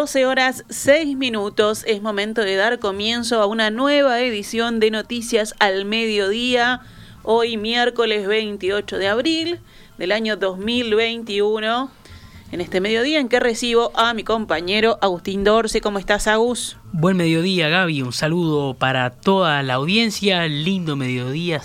12 horas 6 minutos. Es momento de dar comienzo a una nueva edición de Noticias al Mediodía. Hoy miércoles 28 de abril del año 2021. En este mediodía en que recibo a mi compañero Agustín Dorce. ¿Cómo estás, Agus? Buen mediodía, Gaby. Un saludo para toda la audiencia. Lindo mediodía.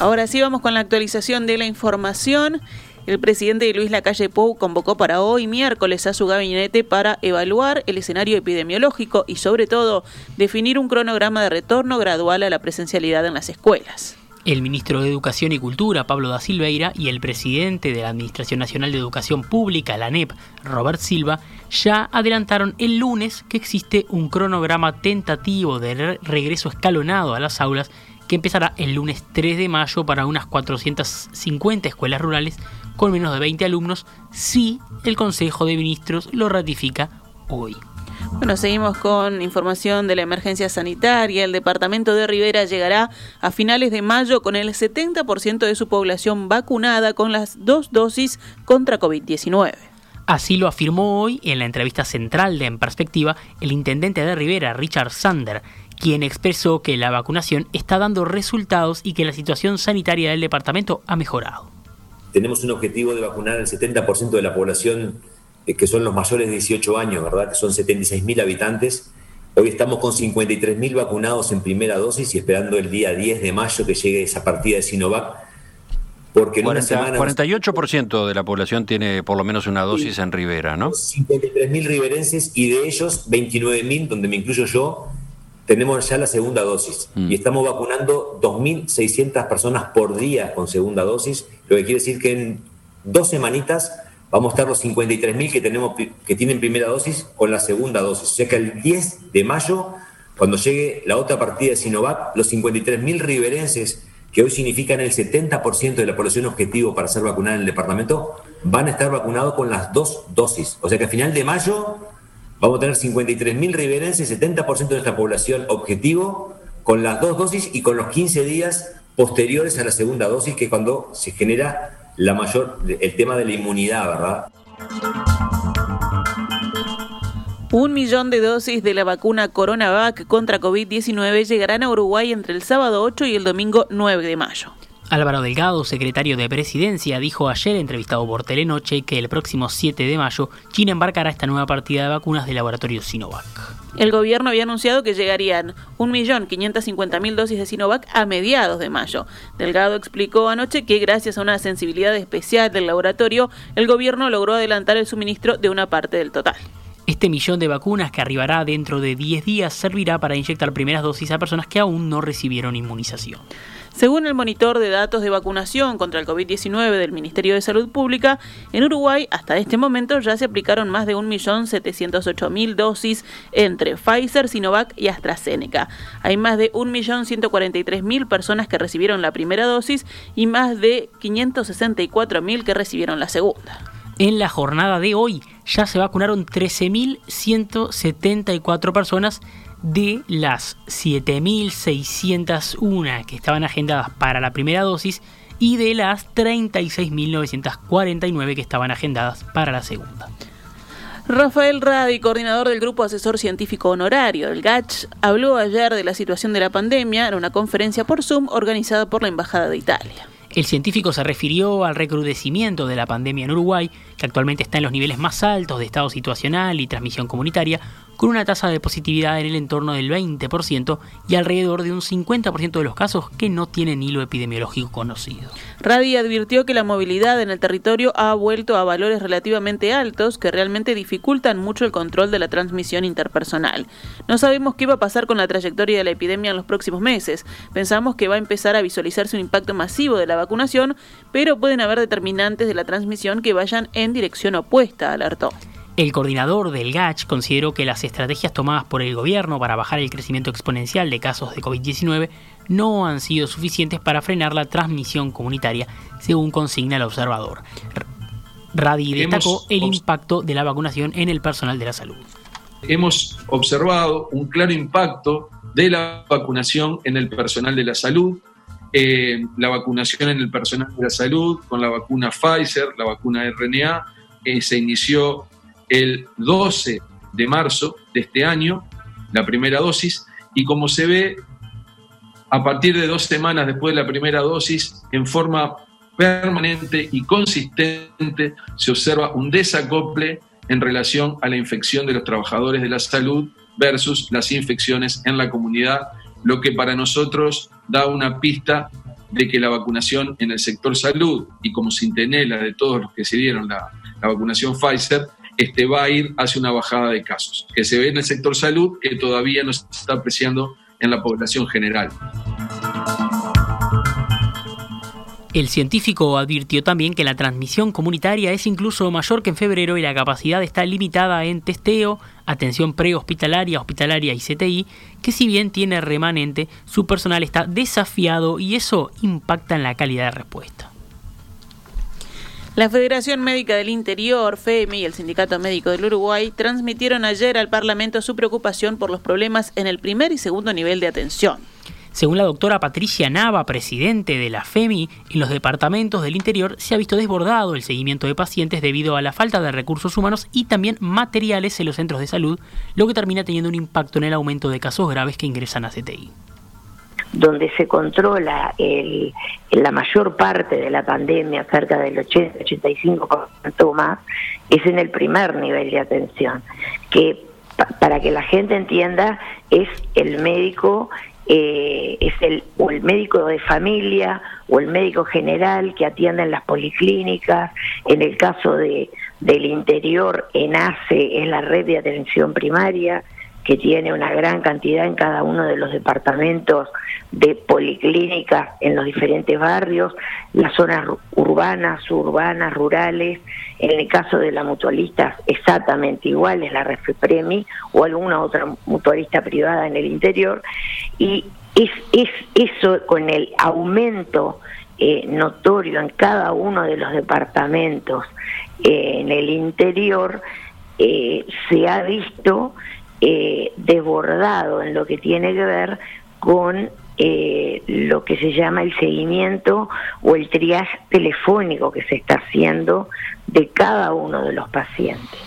Ahora sí vamos con la actualización de la información. El presidente Luis Lacalle Pou convocó para hoy miércoles a su gabinete para evaluar el escenario epidemiológico y sobre todo definir un cronograma de retorno gradual a la presencialidad en las escuelas. El ministro de Educación y Cultura, Pablo da Silveira, y el presidente de la Administración Nacional de Educación Pública, la ANEP, Robert Silva, ya adelantaron el lunes que existe un cronograma tentativo de regreso escalonado a las aulas que empezará el lunes 3 de mayo para unas 450 escuelas rurales con menos de 20 alumnos si el Consejo de Ministros lo ratifica hoy. Bueno, seguimos con información de la emergencia sanitaria. El departamento de Rivera llegará a finales de mayo con el 70% de su población vacunada con las dos dosis contra COVID-19. Así lo afirmó hoy en la entrevista central de En Perspectiva el intendente de Rivera, Richard Sander, quien expresó que la vacunación está dando resultados y que la situación sanitaria del departamento ha mejorado. Tenemos un objetivo de vacunar al 70% de la población eh, que son los mayores de 18 años, ¿verdad? Que son 76.000 habitantes. Hoy estamos con 53.000 vacunados en primera dosis y esperando el día 10 de mayo que llegue esa partida de Sinovac. Porque en una semana... 48% de la población tiene por lo menos una dosis en Rivera, ¿no? 53.000 riverenses y de ellos 29.000, donde me incluyo yo, tenemos ya la segunda dosis mm. y estamos vacunando 2.600 personas por día con segunda dosis, lo que quiere decir que en dos semanitas vamos a estar los 53.000 que, tenemos, que tienen primera dosis con la segunda dosis. O sea que el 10 de mayo, cuando llegue la otra partida de Sinovac, los 53.000 riverenses, que hoy significan el 70% de la población objetivo para ser vacunada en el departamento, van a estar vacunados con las dos dosis. O sea que a final de mayo Vamos a tener 53.000 riverenses, 70% de nuestra población objetivo, con las dos dosis y con los 15 días posteriores a la segunda dosis, que es cuando se genera la mayor, el tema de la inmunidad, ¿verdad? Un millón de dosis de la vacuna CoronaVac contra COVID-19 llegarán a Uruguay entre el sábado 8 y el domingo 9 de mayo. Álvaro Delgado, secretario de Presidencia, dijo ayer, entrevistado por Telenoche, que el próximo 7 de mayo China embarcará esta nueva partida de vacunas del laboratorio Sinovac. El gobierno había anunciado que llegarían 1.550.000 dosis de Sinovac a mediados de mayo. Delgado explicó anoche que gracias a una sensibilidad especial del laboratorio, el gobierno logró adelantar el suministro de una parte del total. Este millón de vacunas que arribará dentro de 10 días servirá para inyectar primeras dosis a personas que aún no recibieron inmunización. Según el monitor de datos de vacunación contra el COVID-19 del Ministerio de Salud Pública, en Uruguay hasta este momento ya se aplicaron más de 1.708.000 dosis entre Pfizer, Sinovac y AstraZeneca. Hay más de 1.143.000 personas que recibieron la primera dosis y más de 564.000 que recibieron la segunda. En la jornada de hoy ya se vacunaron 13.174 personas de las 7.601 que estaban agendadas para la primera dosis y de las 36.949 que estaban agendadas para la segunda. Rafael Radi, coordinador del Grupo Asesor Científico Honorario del GACH, habló ayer de la situación de la pandemia en una conferencia por Zoom organizada por la Embajada de Italia. El científico se refirió al recrudecimiento de la pandemia en Uruguay, que actualmente está en los niveles más altos de estado situacional y transmisión comunitaria, con una tasa de positividad en el entorno del 20% y alrededor de un 50% de los casos que no tienen hilo epidemiológico conocido. Radi advirtió que la movilidad en el territorio ha vuelto a valores relativamente altos que realmente dificultan mucho el control de la transmisión interpersonal. No sabemos qué va a pasar con la trayectoria de la epidemia en los próximos meses. Pensamos que va a empezar a visualizarse un impacto masivo de la vacunación, pero pueden haber determinantes de la transmisión que vayan en dirección opuesta, alertó. El coordinador del GACH consideró que las estrategias tomadas por el gobierno para bajar el crecimiento exponencial de casos de COVID-19 no han sido suficientes para frenar la transmisión comunitaria, según consigna el observador. Radi destacó el impacto de la vacunación en el personal de la salud. Hemos observado un claro impacto de la vacunación en el personal de la salud, eh, la vacunación en el personal de la salud con la vacuna Pfizer, la vacuna RNA, eh, se inició el 12 de marzo de este año, la primera dosis, y como se ve, a partir de dos semanas después de la primera dosis, en forma permanente y consistente, se observa un desacople en relación a la infección de los trabajadores de la salud versus las infecciones en la comunidad, lo que para nosotros da una pista de que la vacunación en el sector salud y como centinela de todos los que se dieron la, vacunación Pfizer, este, va a ir hacia una bajada de casos, que se ve en el sector salud, que todavía no se está apreciando en la población general. El científico advirtió también que la transmisión comunitaria es incluso mayor que en febrero y la capacidad está limitada en testeo, atención prehospitalaria, hospitalaria y CTI, que si bien tiene remanente, su personal está desafiado y eso impacta en la calidad de respuesta. La Federación Médica del Interior, FEMI, y el Sindicato Médico del Uruguay transmitieron ayer al Parlamento su preocupación por los problemas en el primer y segundo nivel de atención. Según la doctora Patricia Nava, presidente de la FEMI, en los departamentos del interior se ha visto desbordado el seguimiento de pacientes debido a la falta de recursos humanos y también materiales en los centros de salud, lo que termina teniendo un impacto en el aumento de casos graves que ingresan a CTI donde se controla la mayor parte de la pandemia, cerca del 80-85% más, es en el primer nivel de atención, que para que la gente entienda es el médico eh, es el, o el médico de familia o el médico general que atiende en las policlínicas. En el caso de, del interior, ENACE es la red de atención primaria que tiene una gran cantidad en cada uno de los departamentos de policlínicas en los diferentes barrios, las zonas urbanas, urbanas, rurales, en el caso de la mutualista exactamente igual, es la Refepremi o alguna otra mutualista privada en el interior, y es, es eso con el aumento eh, notorio en cada uno de los departamentos eh, en el interior, eh, se ha visto eh, desbordado en lo que tiene que ver con eh, lo que se llama el seguimiento o el triaje telefónico que se está haciendo de cada uno de los pacientes.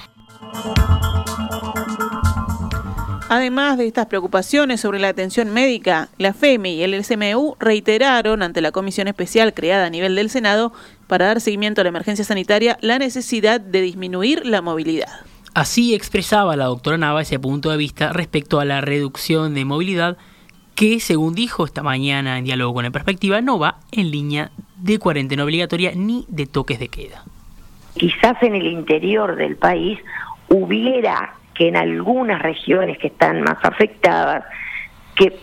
Además de estas preocupaciones sobre la atención médica, la FEMI y el SMU reiteraron ante la comisión especial creada a nivel del Senado para dar seguimiento a la emergencia sanitaria la necesidad de disminuir la movilidad. Así expresaba la doctora Nava ese punto de vista respecto a la reducción de movilidad que, según dijo esta mañana en diálogo con la perspectiva, no va en línea de cuarentena obligatoria ni de toques de queda. Quizás en el interior del país hubiera que en algunas regiones que están más afectadas, que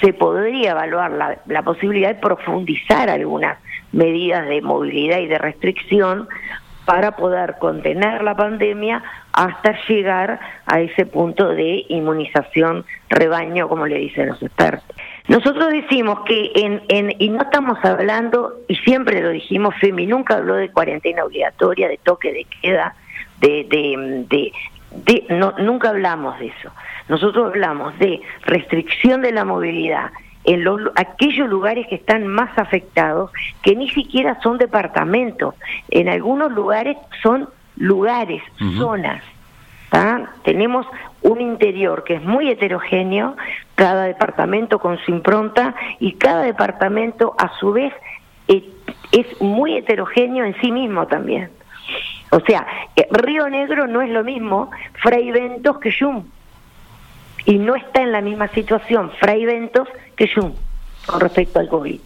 se podría evaluar la, la posibilidad de profundizar algunas medidas de movilidad y de restricción para poder contener la pandemia hasta llegar a ese punto de inmunización rebaño, como le dicen los expertos. Nosotros decimos que, en, en, y no estamos hablando, y siempre lo dijimos, FEMI nunca habló de cuarentena obligatoria, de toque de queda, de, de, de, no, nunca hablamos de eso. Nosotros hablamos de restricción de la movilidad en los, aquellos lugares que están más afectados, que ni siquiera son departamentos, en algunos lugares son lugares, zonas. Tenemos un interior que es muy heterogéneo, cada departamento con su impronta y cada departamento a su vez eh, es, muy heterogéneo en sí mismo también. O sea, eh, Río Negro no es lo mismo Fray Ventos que Yum. Y no está en la misma situación Fray Ventos que Yum con respecto al COVID.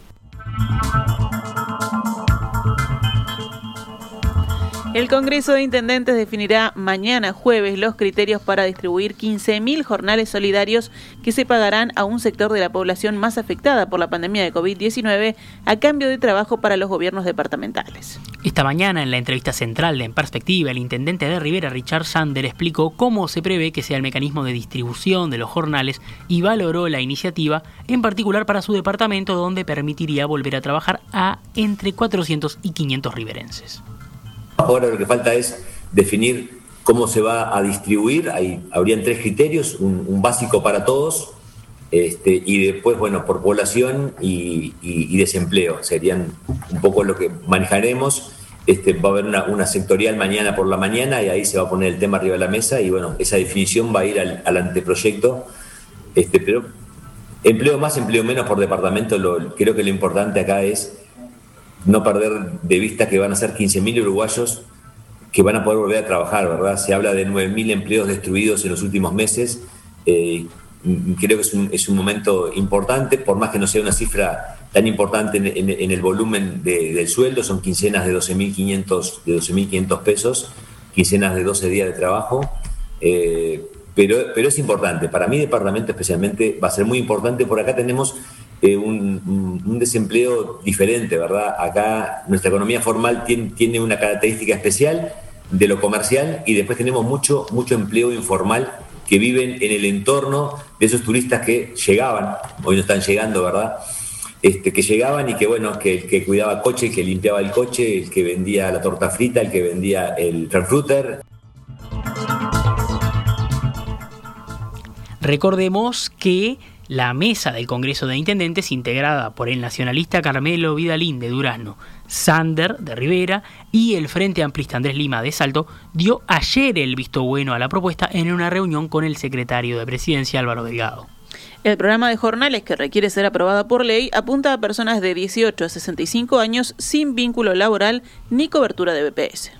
El Congreso de Intendentes definirá mañana jueves los criterios para distribuir 15.000 jornales solidarios que se pagarán a un sector de la población más afectada por la pandemia de COVID-19 a cambio de trabajo para los gobiernos departamentales. Esta mañana, en la entrevista central de En Perspectiva, el intendente de Rivera, Richard Sander, explicó cómo se prevé que sea el mecanismo de distribución de los jornales y valoró la iniciativa, en particular para su departamento, donde permitiría volver a trabajar a entre 400 y 500 riverenses. Ahora lo que falta es definir cómo se va a distribuir. Hay, habrían tres criterios, un, básico para todos, este, y después, bueno, por población y, desempleo. Serían un poco lo que manejaremos. Este, va a haber una, sectorial mañana por la mañana y ahí se va a poner el tema arriba de la mesa y bueno, esa definición va a ir al, anteproyecto. Este, pero empleo más, empleo menos por departamento, creo que lo importante acá es no perder de vista que van a ser 15.000 uruguayos que van a poder volver a trabajar, ¿verdad? Se habla de 9.000 empleos destruidos en los últimos meses. Eh, creo que es un, es un, momento importante, por más que no sea una cifra tan importante en, el volumen del sueldo, son quincenas de 12.500 de 12.500 pesos, quincenas de 12 días de trabajo, eh, pero, pero es importante, para mi departamento especialmente va a ser muy importante, por acá tenemos eh, un, desempleo diferente, ¿verdad? Acá nuestra economía formal tiene, una característica especial de lo comercial y después tenemos mucho, mucho empleo informal que viven en el entorno de esos turistas que llegaban, hoy no están llegando, ¿verdad? Este, que llegaban y que, bueno, que el que cuidaba el coche, que limpiaba el coche, el que vendía la torta frita, el que vendía el frankfurter. Recordemos que la mesa del Congreso de Intendentes, integrada por el nacionalista Carmelo Vidalín de Durazno, Sander de Rivera y el Frente Amplista Andrés Lima de Salto, dio ayer el visto bueno a la propuesta en una reunión con el secretario de Presidencia Álvaro Delgado. El programa de jornales que requiere ser aprobada por ley apunta a personas de 18 a 65 años sin vínculo laboral ni cobertura de BPS.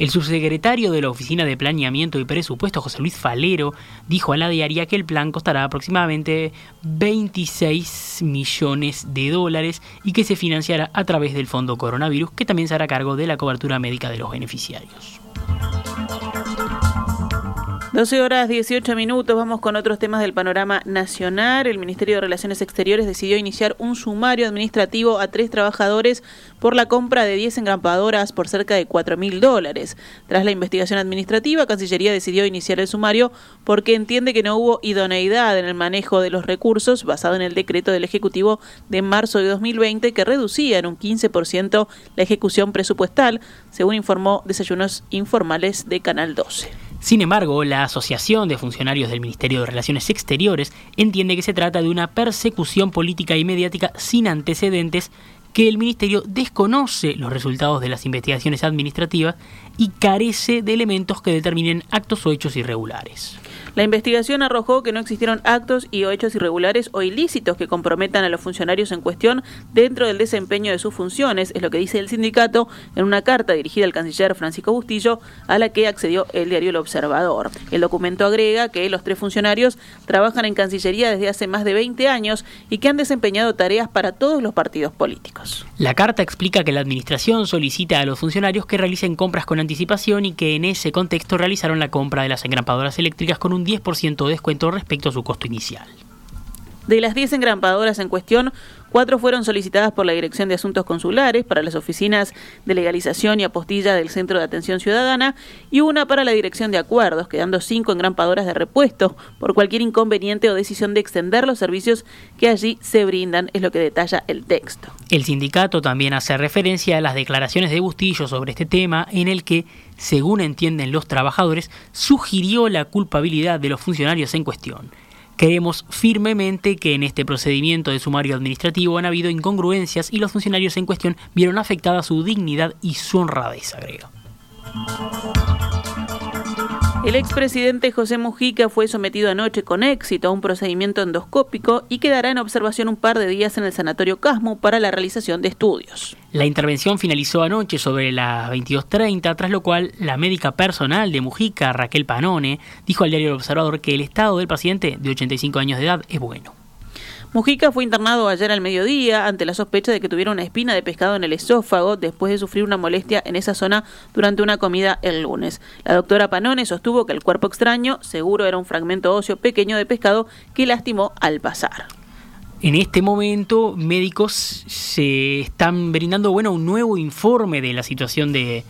El subsecretario de la Oficina de Planeamiento y Presupuesto, José Luis Falero, dijo a la diaria que el plan costará aproximadamente 26 millones de dólares y que se financiará a través del Fondo Coronavirus, que también se hará cargo de la cobertura médica de los beneficiarios. 12 horas 18 minutos, vamos con otros temas del panorama nacional. El Ministerio de Relaciones Exteriores decidió iniciar un sumario administrativo a tres trabajadores por la compra de 10 engrampadoras por cerca de 4 mil dólares. Tras la investigación administrativa, Cancillería decidió iniciar el sumario porque entiende que no hubo idoneidad en el manejo de los recursos basado en el decreto del Ejecutivo de marzo de 2020 que reducía en un 15% la ejecución presupuestal, según informó Desayunos Informales de Canal 12. Sin embargo, la Asociación de Funcionarios del Ministerio de Relaciones Exteriores entiende que se trata de una persecución política y mediática sin antecedentes que el Ministerio desconoce los resultados de las investigaciones administrativas y carece de elementos que determinen actos o hechos irregulares. La investigación arrojó que no existieron actos y o hechos irregulares o ilícitos que comprometan a los funcionarios en cuestión dentro del desempeño de sus funciones, es lo que dice el sindicato en una carta dirigida al canciller Francisco Bustillo, a la que accedió el diario El Observador. El documento agrega que los tres funcionarios trabajan en Cancillería desde hace más de 20 años y que han desempeñado tareas para todos los partidos políticos. La carta explica que la administración solicita a los funcionarios que realicen compras con anticipación y que en ese contexto realizaron la compra de las engrampadoras eléctricas con un 10% de descuento respecto a su costo inicial. De las 10 engrampadoras en cuestión, cuatro fueron solicitadas por la Dirección de Asuntos Consulares para las oficinas de legalización y apostilla del Centro de Atención Ciudadana y una para la Dirección de Acuerdos, quedando cinco engrampadoras de repuesto por cualquier inconveniente o decisión de extender los servicios que allí se brindan, es lo que detalla el texto. El sindicato también hace referencia a las declaraciones de Bustillo sobre este tema en el que, según entienden los trabajadores, sugirió la culpabilidad de los funcionarios en cuestión. Creemos firmemente que en este procedimiento de sumario administrativo han habido incongruencias y los funcionarios en cuestión vieron afectada su dignidad y su honradez, agrega. El expresidente José Mujica fue sometido anoche con éxito a un procedimiento endoscópico y quedará en observación un par de días en el Sanatorio Casmo para la realización de estudios. La intervención finalizó anoche sobre las 22.30, tras lo cual la médica personal de Mujica, Raquel Panone, dijo al diario El Observador que el estado del paciente, de 85 años de edad, es bueno. Mujica fue internado ayer al mediodía ante la sospecha de que tuviera una espina de pescado en el esófago después de sufrir una molestia en esa zona durante una comida el lunes. La doctora Panone sostuvo que el cuerpo extraño seguro era un fragmento óseo pequeño de pescado que lastimó al pasar. En este momento, médicos se están brindando bueno, un nuevo informe de la situación de,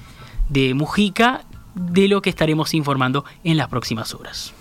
de Mujica, de lo que estaremos informando en las próximas horas.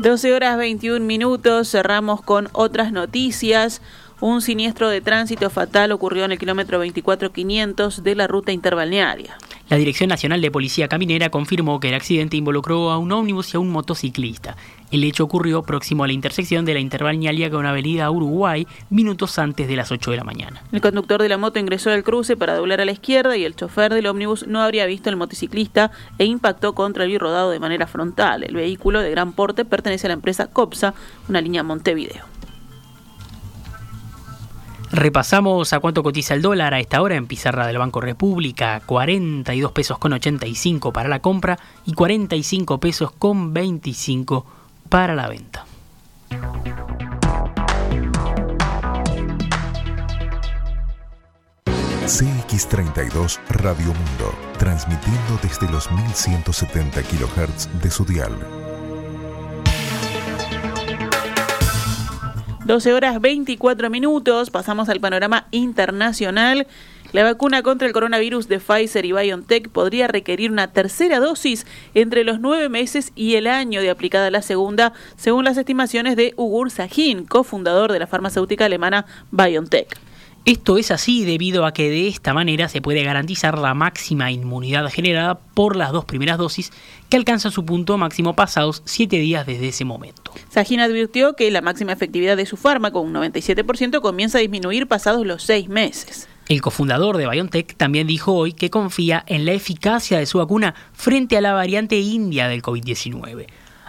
12 horas 21 minutos, cerramos con otras noticias. Un siniestro de tránsito fatal ocurrió en el kilómetro 24500 de la ruta interbalnearia. La Dirección Nacional de Policía Caminera confirmó que el accidente involucró a un ómnibus y a un motociclista. El hecho ocurrió próximo a la intersección de la Interbalnearia con Avenida Uruguay, minutos antes de las 8 de la mañana. El conductor de la moto ingresó al cruce para doblar a la izquierda y el chofer del ómnibus no habría visto al motociclista e impactó contra el rodado de manera frontal. El vehículo de gran porte pertenece a la empresa COPSA, una línea Montevideo. Repasamos a cuánto cotiza el dólar a esta hora en pizarra del Banco República, 42 pesos con 85 para la compra y 45 pesos con 25 para la venta. CX32 Radio Mundo, transmitiendo desde los 1170 kHz de su dial 12 horas 24 minutos, pasamos al panorama internacional. La vacuna contra el coronavirus de Pfizer y BioNTech podría requerir una tercera dosis entre los nueve meses y el año de aplicada la segunda, según las estimaciones de Ugur Sahin, cofundador de la farmacéutica alemana BioNTech. Esto es así debido a que de esta manera se puede garantizar la máxima inmunidad generada por las dos primeras dosis que alcanza su punto máximo pasados siete días desde ese momento. Sajin advirtió que la máxima efectividad de su fármaco, un 97%, comienza a disminuir pasados los seis meses. El cofundador de BioNTech también dijo hoy que confía en la eficacia de su vacuna frente a la variante india del COVID-19.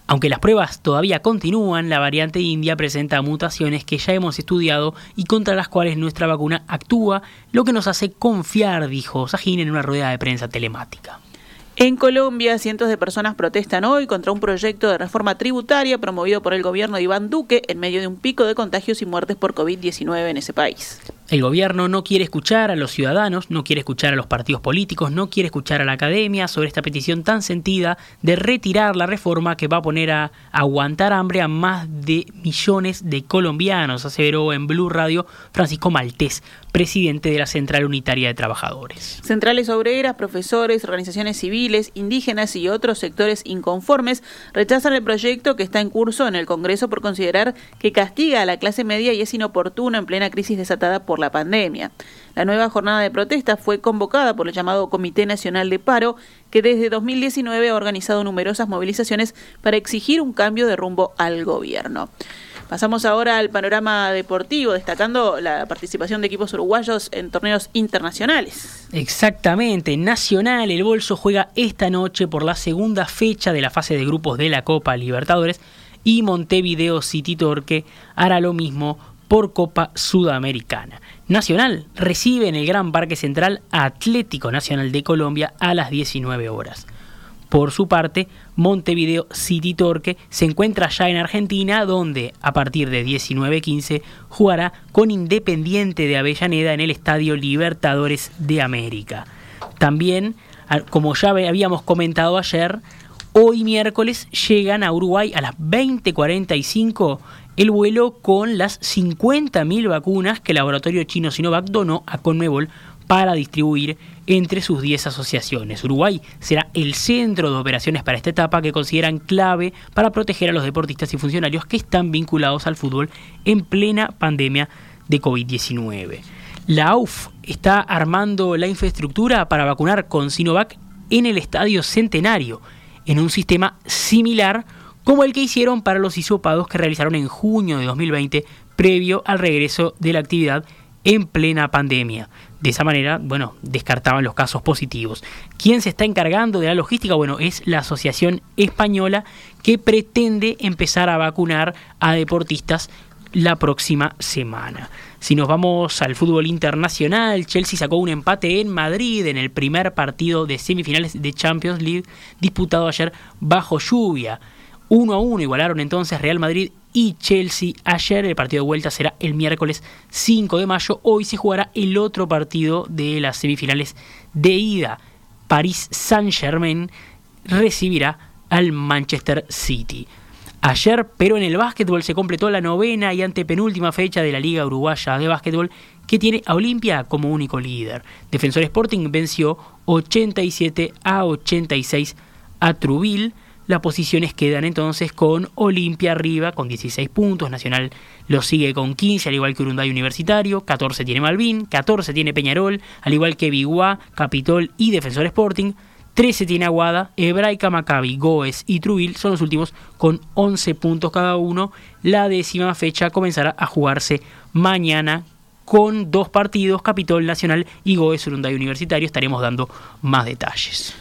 Aunque las pruebas todavía continúan, la variante india presenta mutaciones que ya hemos estudiado y contra las cuales nuestra vacuna actúa, lo que nos hace confiar, dijo Sahin en una rueda de prensa telemática. En Colombia, cientos de personas protestan hoy contra un proyecto de reforma tributaria promovido por el gobierno de Iván Duque en medio de un pico de contagios y muertes por COVID-19 en ese país. El gobierno no quiere escuchar a los ciudadanos, no quiere escuchar a los partidos políticos, no quiere escuchar a la academia sobre esta petición tan sentida de retirar la reforma que va a poner a aguantar hambre a más de millones de colombianos, aseveró en Blue Radio Francisco Maltés, presidente de la Central Unitaria de Trabajadores. Centrales obreras, profesores, organizaciones civiles, indígenas y otros sectores inconformes rechazan el proyecto que está en curso en el Congreso por considerar que castiga a la clase media y es inoportuno en plena crisis desatada por la pandemia. La nueva jornada de protesta fue convocada por el llamado Comité Nacional de Paro, que desde 2019 ha organizado numerosas movilizaciones para exigir un cambio de rumbo al gobierno. Pasamos ahora al panorama deportivo, destacando la participación de equipos uruguayos en torneos internacionales. Exactamente, Nacional, el Bolso juega esta noche por la segunda fecha de la fase de grupos de la Copa Libertadores y Montevideo City Torque hará lo mismo por Copa Sudamericana. Nacional recibe en el Gran Parque Central Atlético Nacional de Colombia a las 19 horas. Por su parte, Montevideo City Torque se encuentra ya en Argentina, donde a partir de 19.15 jugará con Independiente de Avellaneda en el Estadio Libertadores de América. También, como ya habíamos comentado ayer, hoy miércoles llegan a Uruguay a las 20.45 el vuelo con las 50.000 vacunas que el laboratorio chino Sinovac donó a Conmebol para distribuir entre sus 10 asociaciones. Uruguay será el centro de operaciones para esta etapa que consideran clave para proteger a los deportistas y funcionarios que están vinculados al fútbol en plena pandemia de COVID-19. La AUF está armando la infraestructura para vacunar con Sinovac en el Estadio Centenario, en un sistema similar como el que hicieron para los hisopados que realizaron en junio de 2020 previo al regreso de la actividad en plena pandemia. De esa manera, bueno, descartaban los casos positivos. ¿Quién se está encargando de la logística? Bueno, es la Asociación Española que pretende empezar a vacunar a deportistas la próxima semana. Si nos vamos al fútbol internacional, Chelsea sacó un empate en Madrid en el primer partido de semifinales de Champions League disputado ayer bajo lluvia. 1 a 1 igualaron entonces Real Madrid y Chelsea ayer. El partido de vuelta será el miércoles 5 de mayo. Hoy se jugará el otro partido de las semifinales de ida. París Saint-Germain recibirá al Manchester City. Ayer, pero en el básquetbol se completó la novena y antepenúltima fecha de la Liga Uruguaya de Básquetbol que tiene a Olimpia como único líder. Defensor Sporting venció 87 a 86 a Trubil las posiciones quedan entonces con Olimpia arriba con 16 puntos, Nacional lo sigue con 15, al igual que Urunday Universitario, 14 tiene Malvin, 14 tiene Peñarol, al igual que Biguá, Capitol y Defensor Sporting, 13 tiene Aguada, Hebraica, Maccabi, Goes y Trubil son los últimos con 11 puntos cada uno. La décima fecha comenzará a jugarse mañana con dos partidos, Capitol Nacional y Goes Urunday Universitario. Estaremos dando más detalles.